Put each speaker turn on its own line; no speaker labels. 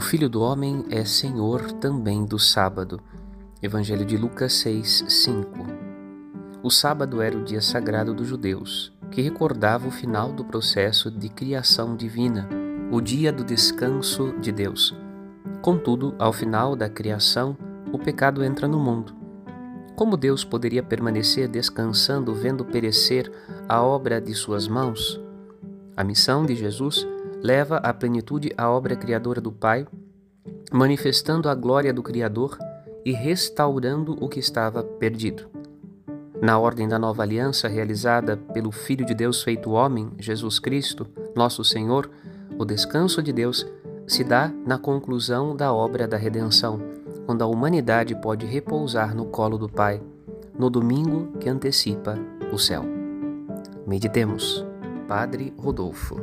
O Filho do Homem é Senhor também do sábado. Evangelho de Lucas 6, 5. O sábado era o dia sagrado dos judeus, que recordava o final do processo de criação divina, o dia do descanso de Deus. Contudo, ao final da criação, o pecado entra no mundo. Como Deus poderia permanecer descansando vendo perecer a obra de suas mãos? A missão de Jesus leva à plenitude a obra criadora do Pai, manifestando a glória do Criador e restaurando o que estava perdido. Na ordem da nova aliança realizada pelo Filho de Deus feito homem, Jesus Cristo, nosso Senhor, o descanso de Deus se dá na conclusão da obra da redenção, quando a humanidade pode repousar no colo do Pai, no domingo que antecipa o céu. Meditemos. Padre Rodolfo.